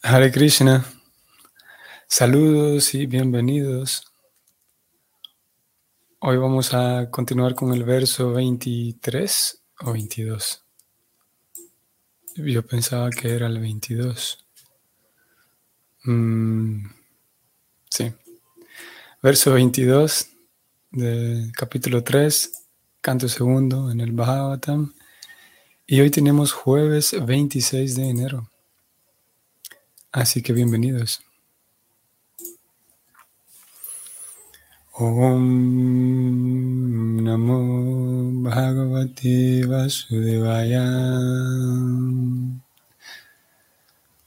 Hare Krishna. Saludos y bienvenidos. Hoy vamos a continuar con el verso 23 o 22. Yo pensaba que era el 22. Mm, sí. Verso 22 del capítulo 3, canto segundo en el Bhagavatam. Y hoy tenemos jueves 26 de enero. Así que bienvenidos. Om Namo Bhagavate Vasudevaya.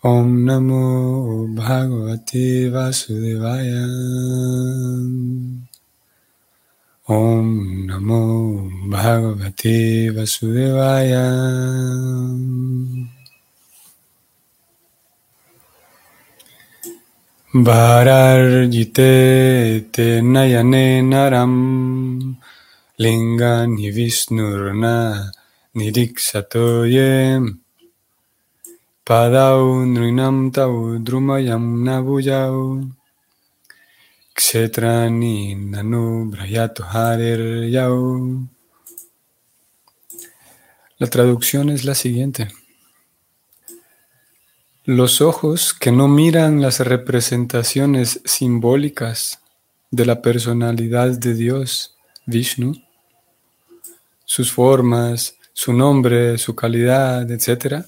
Om Namo Bhagavate Vasudevaya. Om Namo Bhagavate Vasudevaya. Vararjite te nayane naram linga nivisnurna niriksato yem padau nrinam tau drumayam nabuyau. Kshetrani nanu brayato harer yau. La traducción es la siguiente. Los ojos que no miran las representaciones simbólicas de la personalidad de Dios, Vishnu, sus formas, su nombre, su calidad, etc.,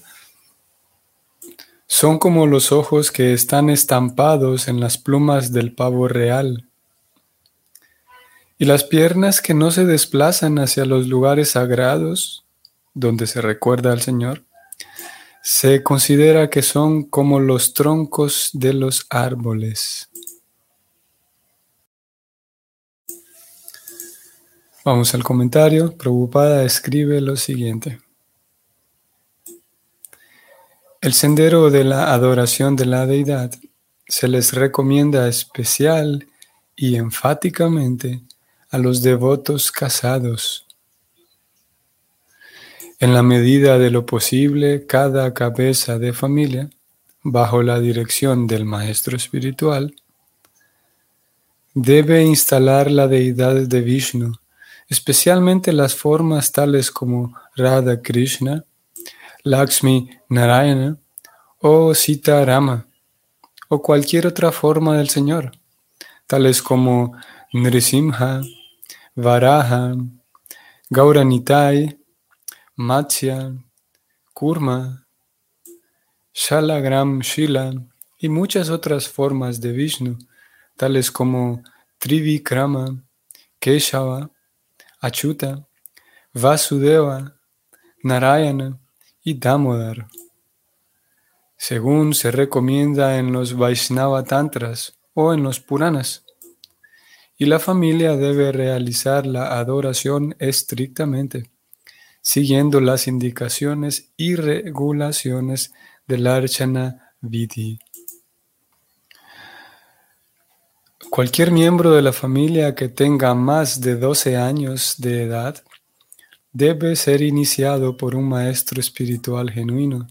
son como los ojos que están estampados en las plumas del pavo real. Y las piernas que no se desplazan hacia los lugares sagrados donde se recuerda al Señor se considera que son como los troncos de los árboles. Vamos al comentario. Preocupada escribe lo siguiente. El sendero de la adoración de la deidad se les recomienda especial y enfáticamente a los devotos casados en la medida de lo posible, cada cabeza de familia, bajo la dirección del maestro espiritual, debe instalar la deidad de Vishnu, especialmente las formas tales como Radha Krishna, Lakshmi Narayana o Sita Rama, o cualquier otra forma del Señor, tales como Nrisimha, Varaha, Gauranitai, Matsya, Kurma, Shalagram Shila y muchas otras formas de Vishnu, tales como Trivikrama, Keshava, Achuta, Vasudeva, Narayana y Damodar. Según se recomienda en los Vaishnava Tantras o en los Puranas. Y la familia debe realizar la adoración estrictamente siguiendo las indicaciones y regulaciones del Archana Vidhi. Cualquier miembro de la familia que tenga más de 12 años de edad debe ser iniciado por un maestro espiritual genuino.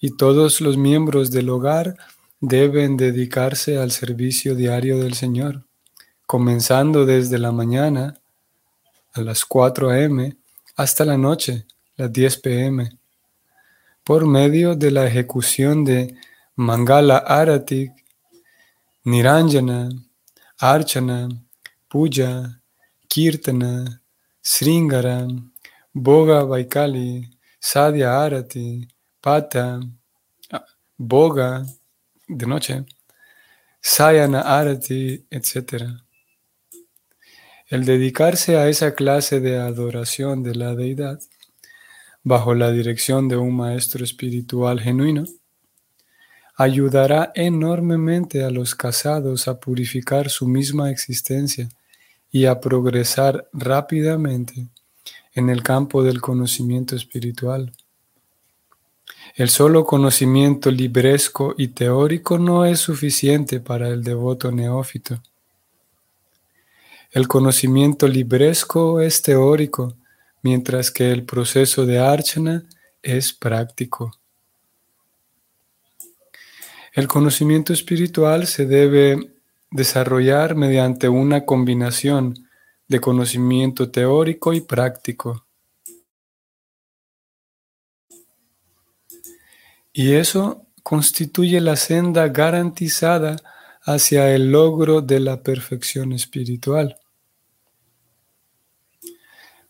Y todos los miembros del hogar deben dedicarse al servicio diario del Señor, comenzando desde la mañana a las 4 a.m. hasta la noche, las 10 p.m., por medio de la ejecución de Mangala Arati, Niranjana, Archana, Puja, Kirtana, Sringara, Boga Vaikali, Sadhya Arati, Pata, Boga, de noche, Sayana Arati, etc. El dedicarse a esa clase de adoración de la deidad, bajo la dirección de un maestro espiritual genuino, ayudará enormemente a los casados a purificar su misma existencia y a progresar rápidamente en el campo del conocimiento espiritual. El solo conocimiento libresco y teórico no es suficiente para el devoto neófito. El conocimiento libresco es teórico, mientras que el proceso de archana es práctico. El conocimiento espiritual se debe desarrollar mediante una combinación de conocimiento teórico y práctico. Y eso constituye la senda garantizada hacia el logro de la perfección espiritual.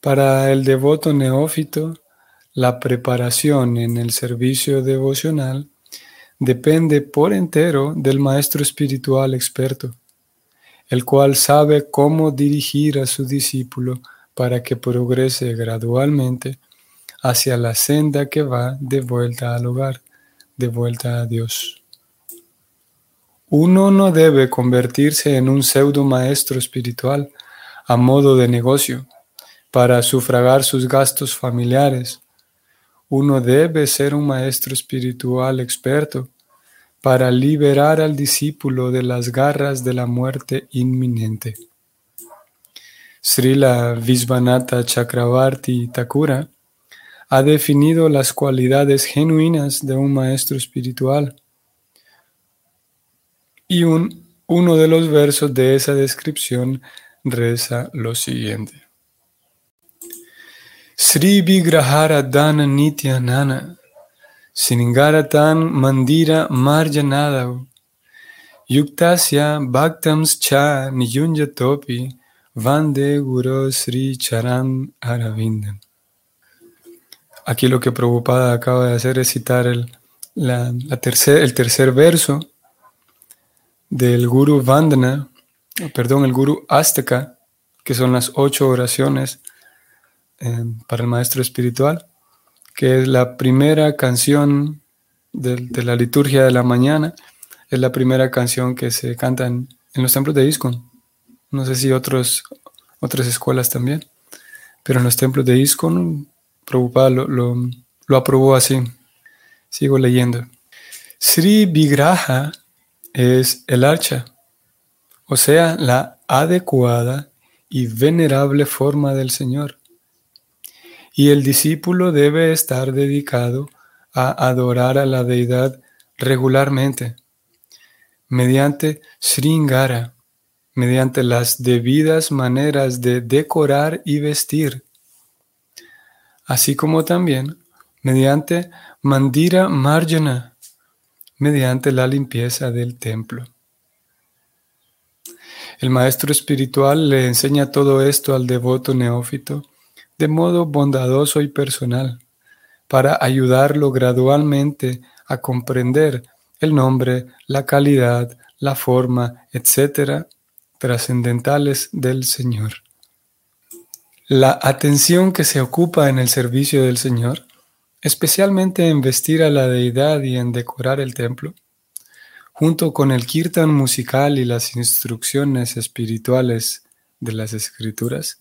Para el devoto neófito, la preparación en el servicio devocional depende por entero del maestro espiritual experto, el cual sabe cómo dirigir a su discípulo para que progrese gradualmente hacia la senda que va de vuelta al hogar, de vuelta a Dios. Uno no debe convertirse en un pseudo maestro espiritual a modo de negocio para sufragar sus gastos familiares. Uno debe ser un maestro espiritual experto para liberar al discípulo de las garras de la muerte inminente. Srila Visvanatha Chakravarti Thakura ha definido las cualidades genuinas de un maestro espiritual. Y un, uno de los versos de esa descripción reza lo siguiente. Sri Vigrahara Dana Nitya Nana Singaratan Mandira Marjanadav Yuktasya Bhaktams Cha Topi Vande Guru Sri Charan Aravindan. Aquí lo que Prabhupada acaba de hacer es citar el, la, tercer, el tercer verso del Guru Vandana, perdón, el Guru Azteca, que son las ocho oraciones Para el maestro espiritual, que es la primera canción de, la liturgia de la mañana, es la primera canción que se canta en, los templos de ISKCON. No sé si otros, otras escuelas también, pero en los templos de ISKCON, Prabhupada lo, lo aprobó así. Sigo leyendo. Sri Vigraha es el archa, o sea, la adecuada y venerable forma del Señor y el discípulo debe estar dedicado a adorar a la deidad regularmente, mediante Sringara, mediante las debidas maneras de decorar y vestir, así como también mediante Mandira Marjana, mediante la limpieza del templo. El maestro espiritual le enseña todo esto al devoto neófito de modo bondadoso y personal, para ayudarlo gradualmente a comprender el nombre, la calidad, la forma, etcétera, trascendentales del Señor. La atención que se ocupa en el servicio del Señor, especialmente en vestir a la deidad y en decorar el templo, junto con el kirtan musical y las instrucciones espirituales de las escrituras,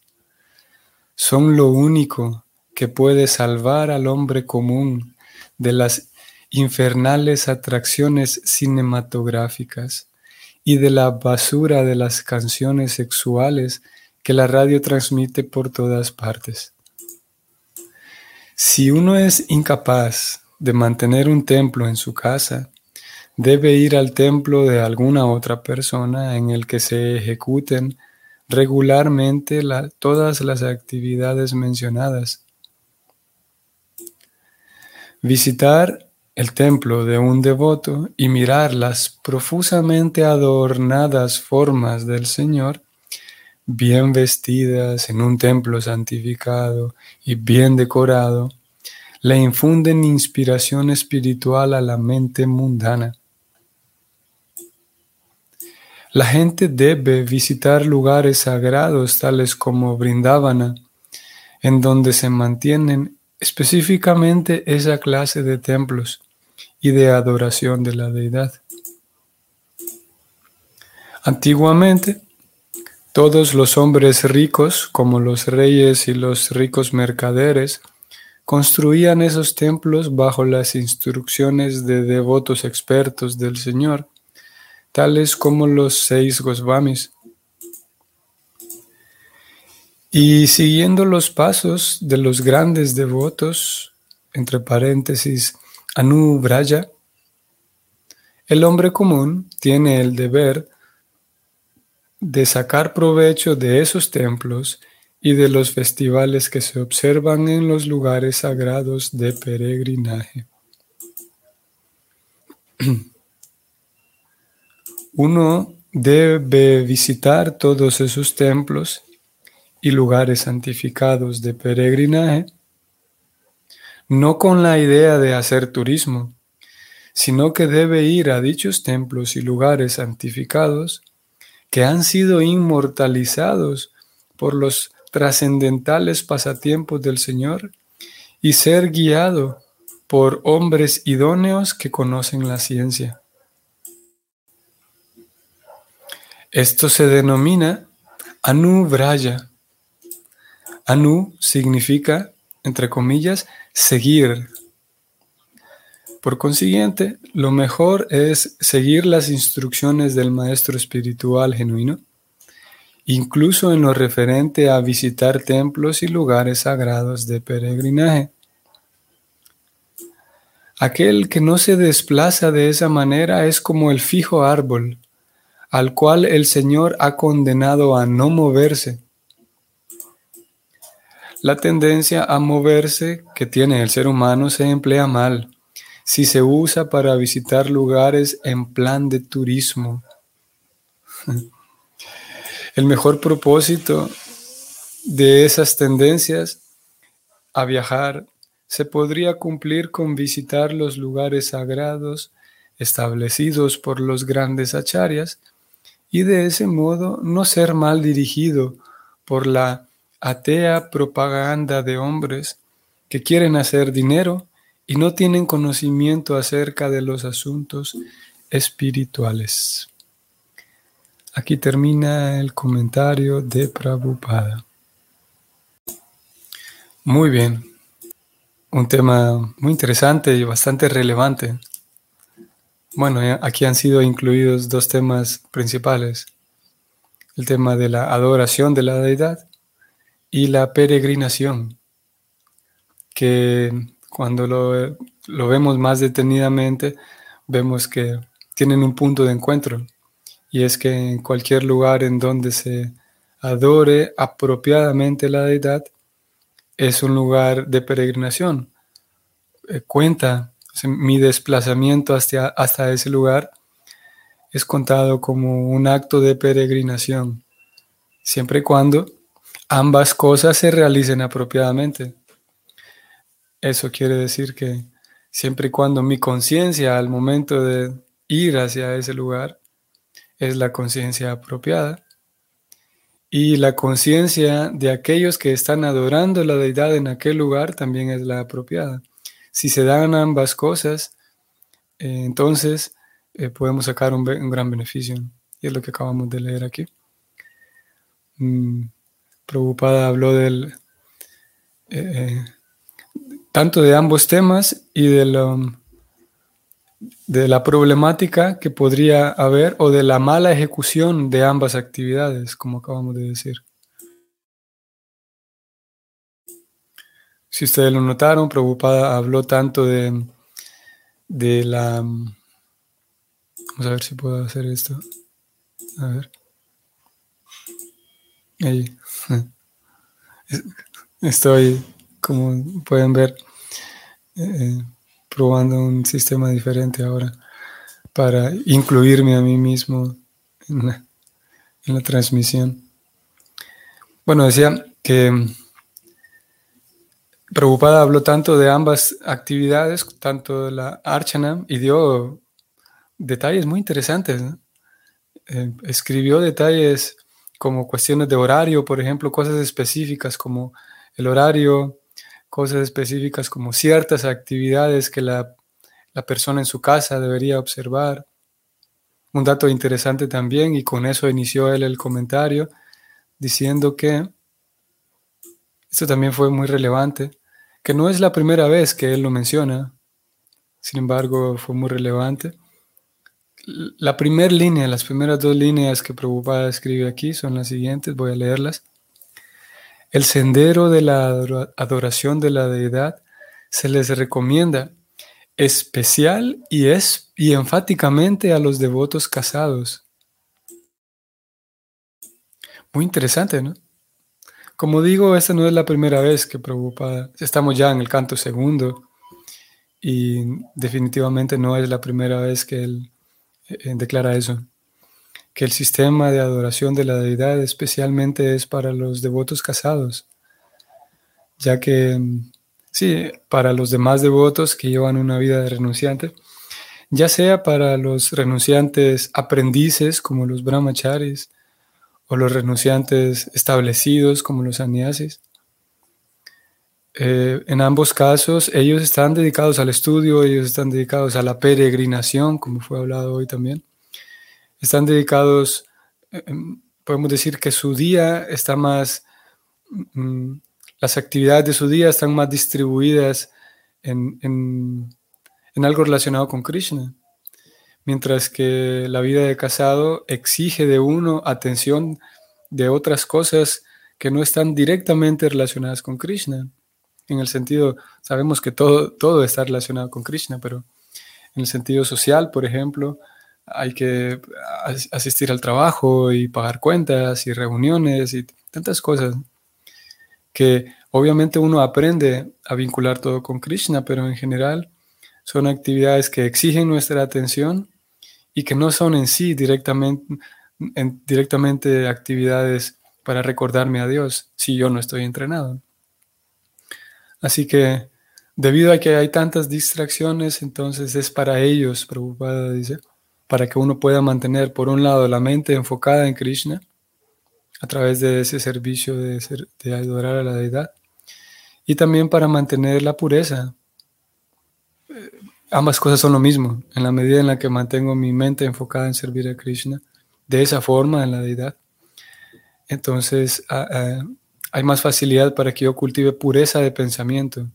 son lo único que puede salvar al hombre común de las infernales atracciones cinematográficas y de la basura de las canciones sexuales que la radio transmite por todas partes. Si uno es incapaz de mantener un templo en su casa, debe ir al templo de alguna otra persona en el que se ejecuten regularmente todas las actividades mencionadas. Visitar el templo de un devoto y mirar las profusamente adornadas formas del Señor, bien vestidas en un templo santificado y bien decorado, le infunden inspiración espiritual a la mente mundana. La gente debe visitar lugares sagrados tales como Brindavana, en donde se mantienen específicamente esa clase de templos y de adoración de la deidad. Antiguamente, todos los hombres ricos, como los reyes y los ricos mercaderes, construían esos templos bajo las instrucciones de devotos expertos del Señor tales como los seis Goswamis. Y siguiendo los pasos de los grandes devotos, entre paréntesis, Anu Braya, El hombre común tiene el deber de sacar provecho de esos templos y de los festivales que se observan en los lugares sagrados de peregrinaje. Uno debe visitar todos esos templos y lugares santificados de peregrinaje, no con la idea de hacer turismo, sino que debe ir a dichos templos y lugares santificados que han sido inmortalizados por los trascendentales pasatiempos del Señor y ser guiado por hombres idóneos que conocen la ciencia. Esto se denomina Anu Braya. Anu significa, entre comillas, seguir. Por consiguiente, lo mejor es seguir las instrucciones del maestro espiritual genuino, incluso en lo referente a visitar templos y lugares sagrados de peregrinaje. Aquel que no se desplaza de esa manera es como el fijo árbol al cual el Señor ha condenado a no moverse. La tendencia a moverse que tiene el ser humano se emplea mal si se usa para visitar lugares en plan de turismo. El mejor propósito de esas tendencias a viajar se podría cumplir con visitar los lugares sagrados establecidos por los grandes acharyas y de ese modo no ser mal dirigido por la atea propaganda de hombres que quieren hacer dinero y no tienen conocimiento acerca de los asuntos espirituales. Aquí termina el comentario de Prabhupada. Muy bien, un tema muy interesante y bastante relevante. Bueno, aquí han sido incluidos dos temas principales. El tema de la adoración de la deidad y la peregrinación, que cuando lo, lo vemos más detenidamente, vemos que tienen un punto de encuentro. Y es que en cualquier lugar en donde se adore apropiadamente la deidad, es un lugar de peregrinación. Eh, cuenta mi desplazamiento hasta, hasta ese lugar es contado como un acto de peregrinación, siempre y cuando ambas cosas se realicen apropiadamente. Eso quiere decir que siempre y cuando mi conciencia al momento de ir hacia ese lugar es la conciencia apropiada y la conciencia de aquellos que están adorando la deidad en aquel lugar también es la apropiada. Si se dan ambas cosas, eh, entonces eh, podemos sacar un, gran beneficio. Y es lo que acabamos de leer aquí. Mm, Preocupada habló del, eh, tanto de ambos temas y de, de la problemática que podría haber o de la mala ejecución de ambas actividades, como acabamos de decir. Si ustedes lo notaron, Preocupada habló tanto de, de la... Vamos a ver si puedo hacer esto. A ver. Ahí. Estoy, como pueden ver, eh, probando un sistema diferente ahora para incluirme a mí mismo en la, en la transmisión. Bueno, decía que Preocupada habló tanto de ambas actividades, tanto de la Archana, y dio detalles muy interesantes. Eh, escribió detalles como cuestiones de horario, por ejemplo, cosas específicas como el horario, cosas específicas como ciertas actividades que la, la persona en su casa debería observar. Un dato interesante también, y con eso inició él el comentario, diciendo que esto también fue muy relevante que no es la primera vez que él lo menciona, sin embargo fue muy relevante. La primera línea, las primeras dos líneas que Prabhupada escribe aquí son las siguientes, voy a leerlas. El sendero de la adoración de la deidad se les recomienda especial y, es, y enfáticamente a los devotos casados. Muy interesante, ¿no? Como digo, esta no es la primera vez que Prabhupada, estamos ya en el canto segundo y definitivamente no es la primera vez que él eh, declara eso, que el sistema de adoración de la deidad especialmente es para los devotos casados, ya que, sí, para los demás devotos que llevan una vida de renunciante, ya sea para los renunciantes aprendices como los brahmacharis, o los renunciantes establecidos como los sannyasis. Eh, en ambos casos, ellos están dedicados al estudio, ellos están dedicados a la peregrinación, como fue hablado hoy también. Están dedicados, eh, em, podemos decir que su día está más, mm, las actividades de su día están más distribuidas en, en algo relacionado con Krishna mientras que la vida de casado exige de uno atención de otras cosas que no están directamente relacionadas con Krishna. En el sentido, sabemos que todo, todo está relacionado con Krishna, pero en el sentido social, por ejemplo, hay que asistir al trabajo y pagar cuentas y reuniones y tantas cosas que obviamente uno aprende a vincular todo con Krishna, pero en general son actividades que exigen nuestra atención y que no son en sí directamente, actividades para recordarme a Dios si yo no estoy entrenado. Así que debido a que hay tantas distracciones, entonces es para ellos, preocupada dice, para que uno pueda mantener por un lado la mente enfocada en Krishna a través de ese servicio de adorar a la deidad y también para mantener la pureza ambas cosas son lo mismo. En la medida en la que mantengo mi mente enfocada en servir a Krishna, de esa forma en la deidad, entonces hay más facilidad para que yo cultive pureza de pensamiento.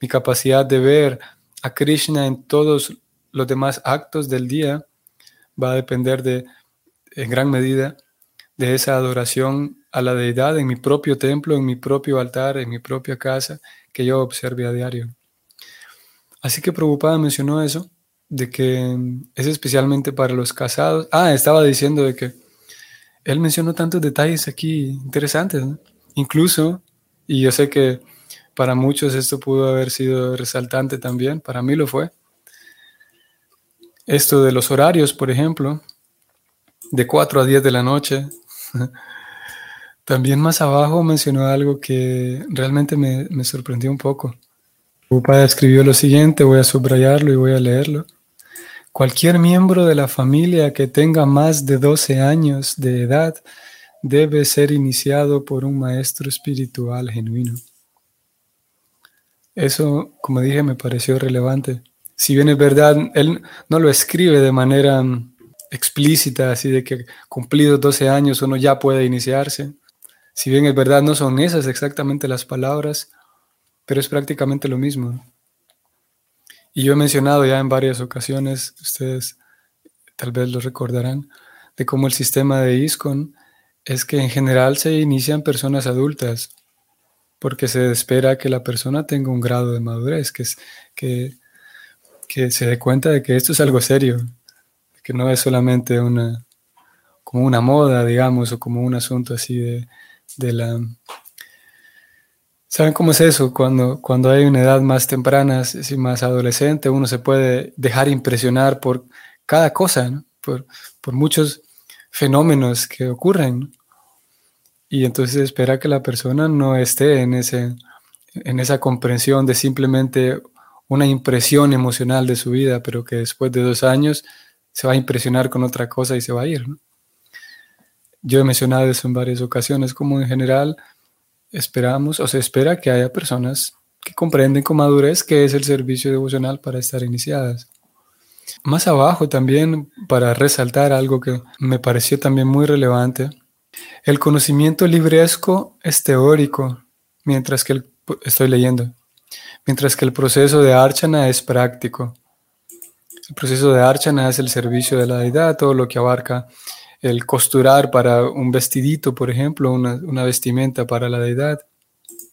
Mi capacidad de ver a Krishna en todos los demás actos del día va a depender de, en gran medida, de esa adoración a la deidad en mi propio templo, en mi propio altar, en mi propia casa, que yo observe a diario. Así que Prabhupada mencionó eso, de que es especialmente para los casados. Ah, estaba diciendo de que él mencionó tantos detalles aquí interesantes, incluso, y yo sé que para muchos esto pudo haber sido resaltante también, para mí lo fue. Esto de los horarios, por ejemplo, de 4 a 10 de la noche. También más abajo mencionó algo que realmente me, me sorprendió un poco. Prabhupada escribió lo siguiente, voy a subrayarlo y voy a leerlo. Cualquier miembro de la familia que tenga más de 12 años de edad debe ser iniciado por un maestro espiritual genuino. Eso, como dije, me pareció relevante. Si bien es verdad, él no lo escribe de manera mm, explícita, así de que cumplidos 12 años uno ya puede iniciarse. Si bien es verdad, no son esas exactamente las palabras, pero es prácticamente lo mismo. Y yo he mencionado ya en varias ocasiones, ustedes tal vez lo recordarán, de cómo el sistema de ISCON es que en general se inician personas adultas, porque se espera que la persona tenga un grado de madurez, que, es, que, que se dé cuenta de que esto es algo serio, que no es solamente una, como una moda, digamos, o como un asunto así de, de la ¿Saben cómo es eso? Cuando, cuando hay una edad más temprana, si más adolescente, uno se puede dejar impresionar por cada cosa, por, muchos fenómenos que ocurren. Y entonces espera que la persona no esté en, ese, en esa comprensión de simplemente una impresión emocional de su vida, pero que después de dos años se va a impresionar con otra cosa y se va a ir. Yo he mencionado eso en varias ocasiones, como en general esperamos o se espera que haya personas que comprenden con madurez qué es el servicio devocional para estar iniciadas. Más abajo también, para resaltar algo que me pareció también muy relevante, el conocimiento libresco es teórico, mientras que el, estoy leyendo, mientras que el proceso de archana es práctico. El proceso de archana es el servicio de la deidad, todo lo que abarca el costurar para un vestidito, por ejemplo, una, vestimenta para la deidad.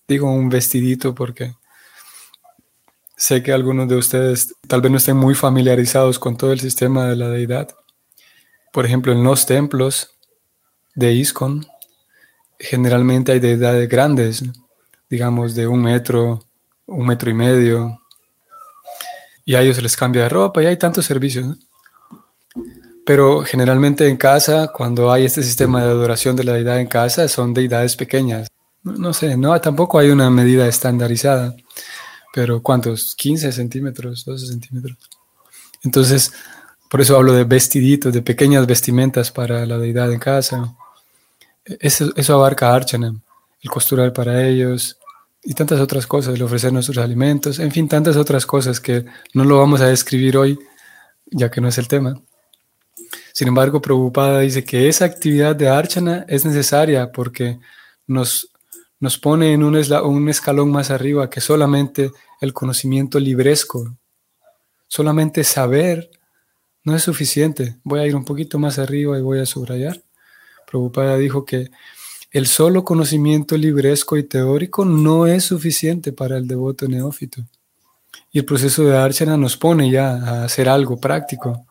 Digo un vestidito porque sé que algunos de ustedes tal vez no estén muy familiarizados con todo el sistema de la deidad. Por ejemplo, en los templos de ISKCON, generalmente hay deidades grandes, digamos de un metro, un metro y medio, y a ellos les cambia de ropa y hay tantos servicios. Pero generalmente en casa, cuando hay este sistema de adoración de la deidad en casa, son deidades pequeñas. No, sé, no, tampoco hay una medida estandarizada, pero ¿cuántos? 15 centímetros, 12 centímetros. Entonces, por eso hablo de vestiditos, de pequeñas vestimentas para la deidad en casa. Eso, eso abarca Archana, el costurar para ellos, y tantas otras cosas, el ofrecer nuestros alimentos, en fin, tantas otras cosas que no lo vamos a describir hoy, ya que no es el tema. Sin embargo, Prabhupada dice que esa actividad de archana es necesaria porque nos, nos pone en un, un escalón más arriba que solamente el conocimiento libresco. Solamente saber no es suficiente. Voy a ir un poquito más arriba y voy a subrayar. Prabhupada dijo que el solo conocimiento libresco y teórico no es suficiente para el devoto neófito. Y el proceso de Archana nos pone ya a hacer algo práctico.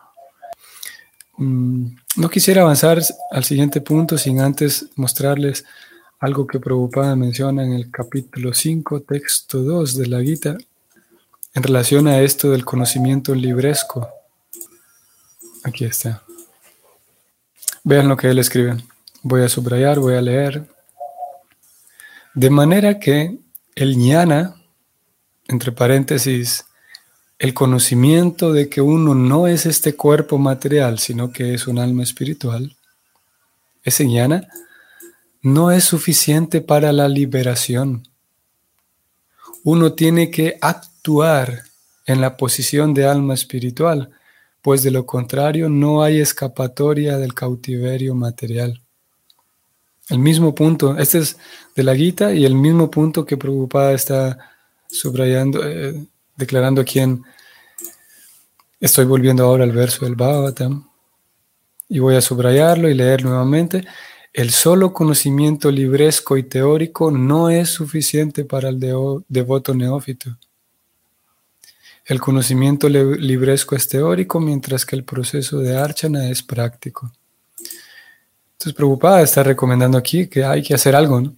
Mm, no quisiera avanzar al siguiente punto sin antes mostrarles algo que Prabhupada menciona en el capítulo 5, texto 2 de la Gita, en relación a esto del conocimiento libresco. Aquí está. Vean lo que él escribe. Voy a subrayar, voy a leer. De manera que el ñana, entre paréntesis, el conocimiento de que uno no es este cuerpo material, sino que es un alma espiritual, ese ñana no es suficiente para la liberación. Uno tiene que actuar en la posición de alma espiritual, pues de lo contrario no hay escapatoria del cautiverio material. El mismo punto, este es de la Gita y el mismo punto que Prabhupada está subrayando, eh, declarando en, estoy volviendo ahora al verso del Bhagavatam y voy a subrayarlo y leer nuevamente. El solo conocimiento libresco y teórico no es suficiente para el devoto neófito. El conocimiento libresco es teórico, mientras que el proceso de archana es práctico. Entonces, preocupada está recomendando aquí que hay que hacer algo, ¿no?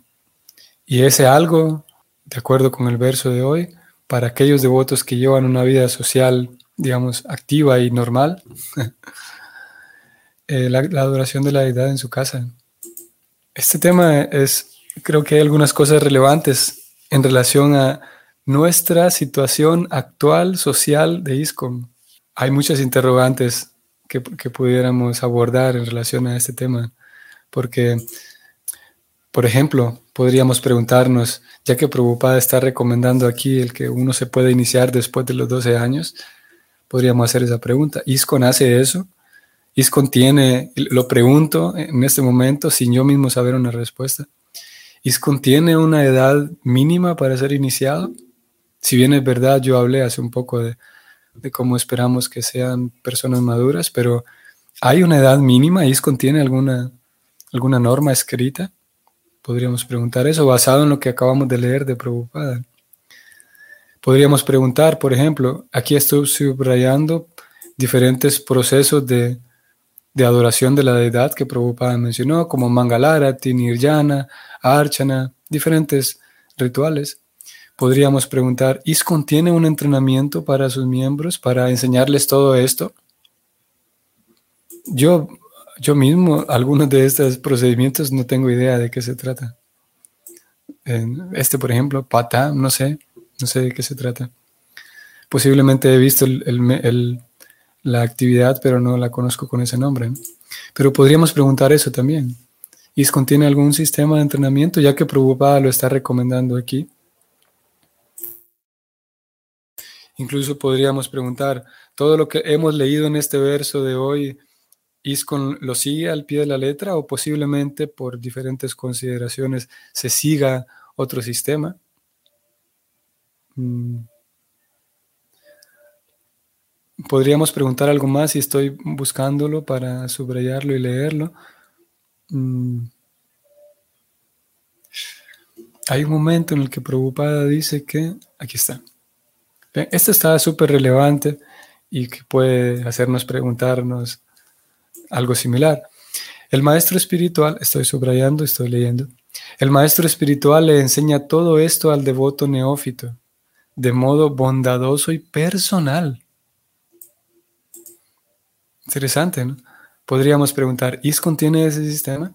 Y ese algo, de acuerdo con el verso de hoy, para aquellos devotos que llevan una vida social, digamos, activa y normal, eh, la, adoración de la deidad en su casa. Este tema es, creo que hay algunas cosas relevantes en relación a nuestra situación actual social de ISCOM. Hay muchas interrogantes que, que pudiéramos abordar en relación a este tema. Porque, por ejemplo, podríamos preguntarnos, ya que Prabhupada está recomendando aquí el que uno se puede iniciar después de los 12 años, podríamos hacer esa pregunta. ¿ISCON hace eso? ¿ISCON tiene, lo pregunto en este momento sin yo mismo saber una respuesta, ¿ISCON tiene una edad mínima para ser iniciado? Si bien es verdad, yo hablé hace un poco de, de cómo esperamos que sean personas maduras, pero ¿hay una edad mínima? ¿ISCON tiene alguna, alguna norma escrita? Podríamos preguntar eso basado en lo que acabamos de leer de Prabhupada. Podríamos preguntar, por ejemplo, aquí estoy subrayando diferentes procesos de, adoración de la deidad que Prabhupada mencionó, como Mangalarati, Nirjana, Archana, diferentes rituales. Podríamos preguntar, ¿IS contiene un entrenamiento para sus miembros para enseñarles todo esto? Yo yo mismo, algunos de estos procedimientos no tengo idea de qué se trata. Este, por ejemplo, pata, no sé, no sé de qué se trata. Posiblemente he visto la actividad, pero no la conozco con ese nombre. Pero podríamos preguntar eso también. ¿Y contiene algún sistema de entrenamiento, ya que Prabhupada lo está recomendando aquí? Incluso podríamos preguntar, todo lo que hemos leído en este verso de hoy, ISCON lo sigue al pie de la letra o posiblemente por diferentes consideraciones se siga otro sistema. Mm. Podríamos preguntar algo más si estoy buscándolo para subrayarlo y leerlo. Mm. Hay un momento en el que Prabhupada dice que, aquí está, esto está súper relevante y que puede hacernos preguntarnos algo similar. El maestro espiritual, estoy subrayando, estoy leyendo, el maestro espiritual le enseña todo esto al devoto neófito, de modo bondadoso y personal. Interesante, ¿no? Podríamos preguntar, ¿ISKCON tiene ese sistema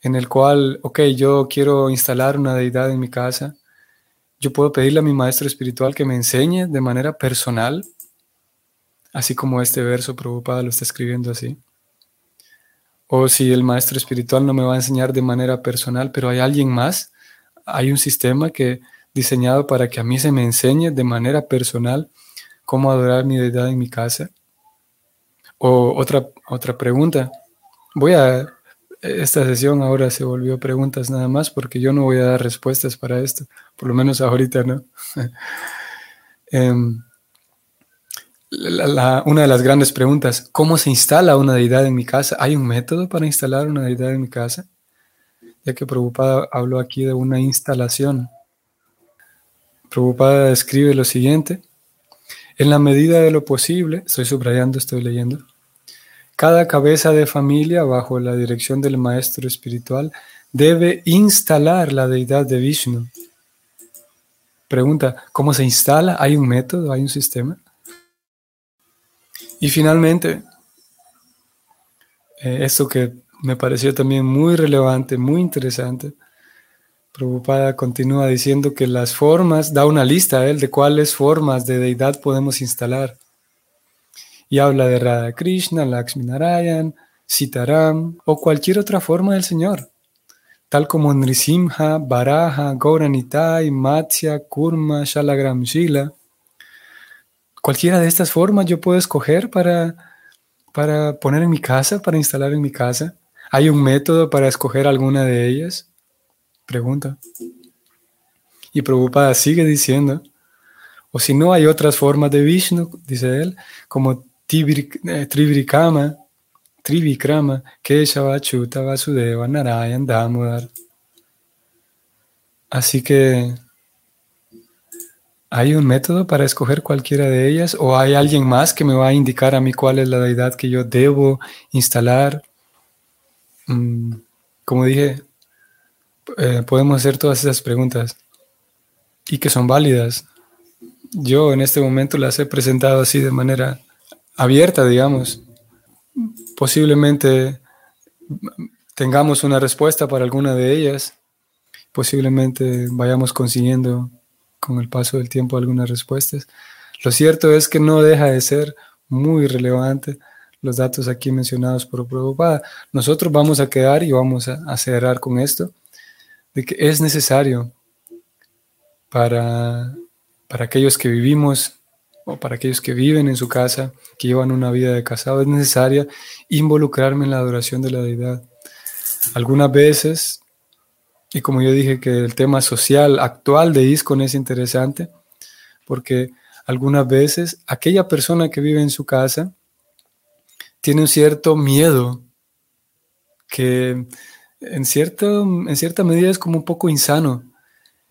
en el cual, ok, yo quiero instalar una deidad en mi casa? Yo puedo pedirle a mi maestro espiritual que me enseñe de manera personal, así como este verso preocupado lo está escribiendo así. O si el maestro espiritual no me va a enseñar de manera personal, pero hay alguien más, hay un sistema que diseñado para que a mí se me enseñe de manera personal cómo adorar mi deidad en mi casa. O otra, otra pregunta. Voy a... Esta sesión ahora se volvió preguntas nada más porque yo no voy a dar respuestas para esto, por lo menos ahorita no. Una de las grandes preguntas, ¿cómo se instala una deidad en mi casa? ¿Hay un método para instalar una deidad en mi casa? Ya que Prabhupada habló aquí de una instalación. Prabhupada escribe lo siguiente, en la medida de lo posible, estoy subrayando, estoy leyendo, cada cabeza de familia bajo la dirección del maestro espiritual debe instalar la deidad de Vishnu. Pregunta, ¿cómo se instala? ¿Hay un método? ¿Hay un sistema? Y finalmente, eh, esto que me pareció también muy relevante, muy interesante, Prabhupada continúa diciendo que las formas, da una lista él de cuáles formas de deidad podemos instalar. Y habla de Radha Krishna, Lakshmi Narayan, Sitaram o cualquier otra forma del Señor, tal como Nrisimha, Baraja, Gauranitai, Matsya, Kurma, Shalagram Shila. Cualquiera de estas formas yo puedo escoger para, para poner en mi casa, para instalar en mi casa. ¿Hay un método para escoger alguna de ellas? Pregunta. Y Prabhupada sigue diciendo, o si no hay otras formas de Vishnu, dice él, como eh, Trivikrama, Trivikrama, Keshava, Chuta, Vasudeva, Narayan, Damodar. Así que, ¿hay un método para escoger cualquiera de ellas? ¿O hay alguien más que me va a indicar a mí cuál es la deidad que yo debo instalar? Mm, como dije, eh, podemos hacer todas esas preguntas y que son válidas. Yo en este momento las he presentado así de manera abierta, digamos. Posiblemente tengamos una respuesta para alguna de ellas. Posiblemente vayamos consiguiendo con el paso del tiempo algunas respuestas. Lo cierto es que no deja de ser muy relevante los datos aquí mencionados por Prabhupada. Nosotros vamos a quedar y vamos a, a cerrar con esto de que es necesario para, para aquellos que vivimos o para aquellos que viven en su casa, que llevan una vida de casado, es necesaria involucrarme en la adoración de la deidad. Algunas veces, y como yo dije que el tema social actual de ISCON es interesante, porque algunas veces aquella persona que vive en su casa tiene un cierto miedo que en, cierto, en cierta medida es como un poco insano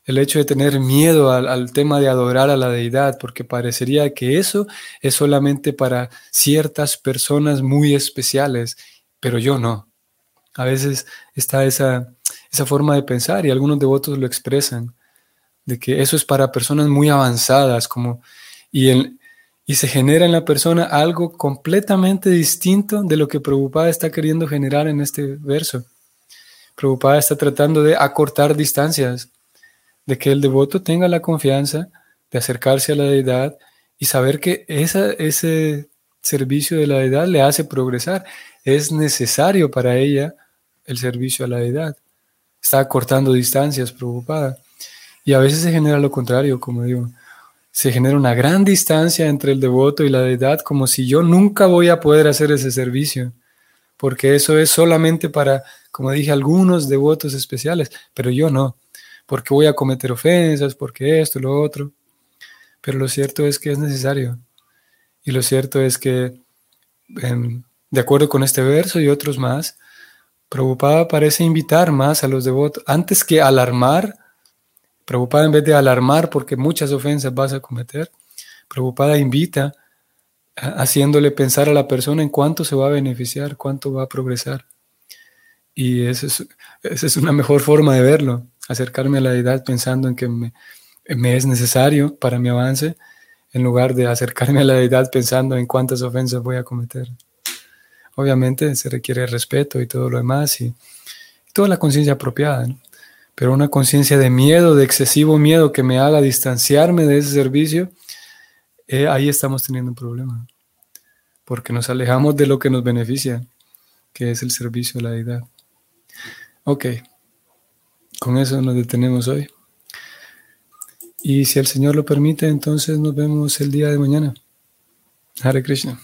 el hecho de tener miedo al, tema de adorar a la deidad, porque parecería que eso es solamente para ciertas personas muy especiales, pero yo no. A veces está esa, esa forma de pensar y algunos devotos lo expresan, de que eso es para personas muy avanzadas, como, y, y se genera en la persona algo completamente distinto de lo que Prabhupada está queriendo generar en este verso. Prabhupada está tratando de acortar distancias, de que el devoto tenga la confianza de acercarse a la deidad y saber que esa, ese servicio de la deidad le hace progresar. Es necesario para ella el servicio a la deidad. Está acortando distancias, Prabhupada. Y a veces se genera lo contrario, como digo. Se genera una gran distancia entre el devoto y la deidad, como si yo nunca voy a poder hacer ese servicio porque eso es solamente para, como dije, algunos devotos especiales, pero yo no, porque voy a cometer ofensas, porque esto, lo otro. Pero lo cierto es que es necesario. Y lo cierto es que, em, de acuerdo con este verso y otros más, Prabhupada parece invitar más a los devotos, antes que alarmar, Prabhupada en vez de alarmar porque muchas ofensas vas a cometer, Prabhupada invita haciéndole pensar a la persona en cuánto se va a beneficiar, cuánto va a progresar. Y esa es, una mejor forma de verlo, acercarme a la deidad pensando en que me, me es necesario para mi avance, en lugar de acercarme a la deidad pensando en cuántas ofensas voy a cometer. Obviamente se requiere respeto y todo lo demás y, toda la conciencia apropiada, pero una conciencia de miedo, de excesivo miedo que me haga distanciarme de ese servicio, eh, ahí estamos teniendo un problema, porque nos alejamos de lo que nos beneficia, que es el servicio a la deidad. Ok, con eso nos detenemos hoy. Y si el Señor lo permite, entonces nos vemos el día de mañana. Hare Krishna.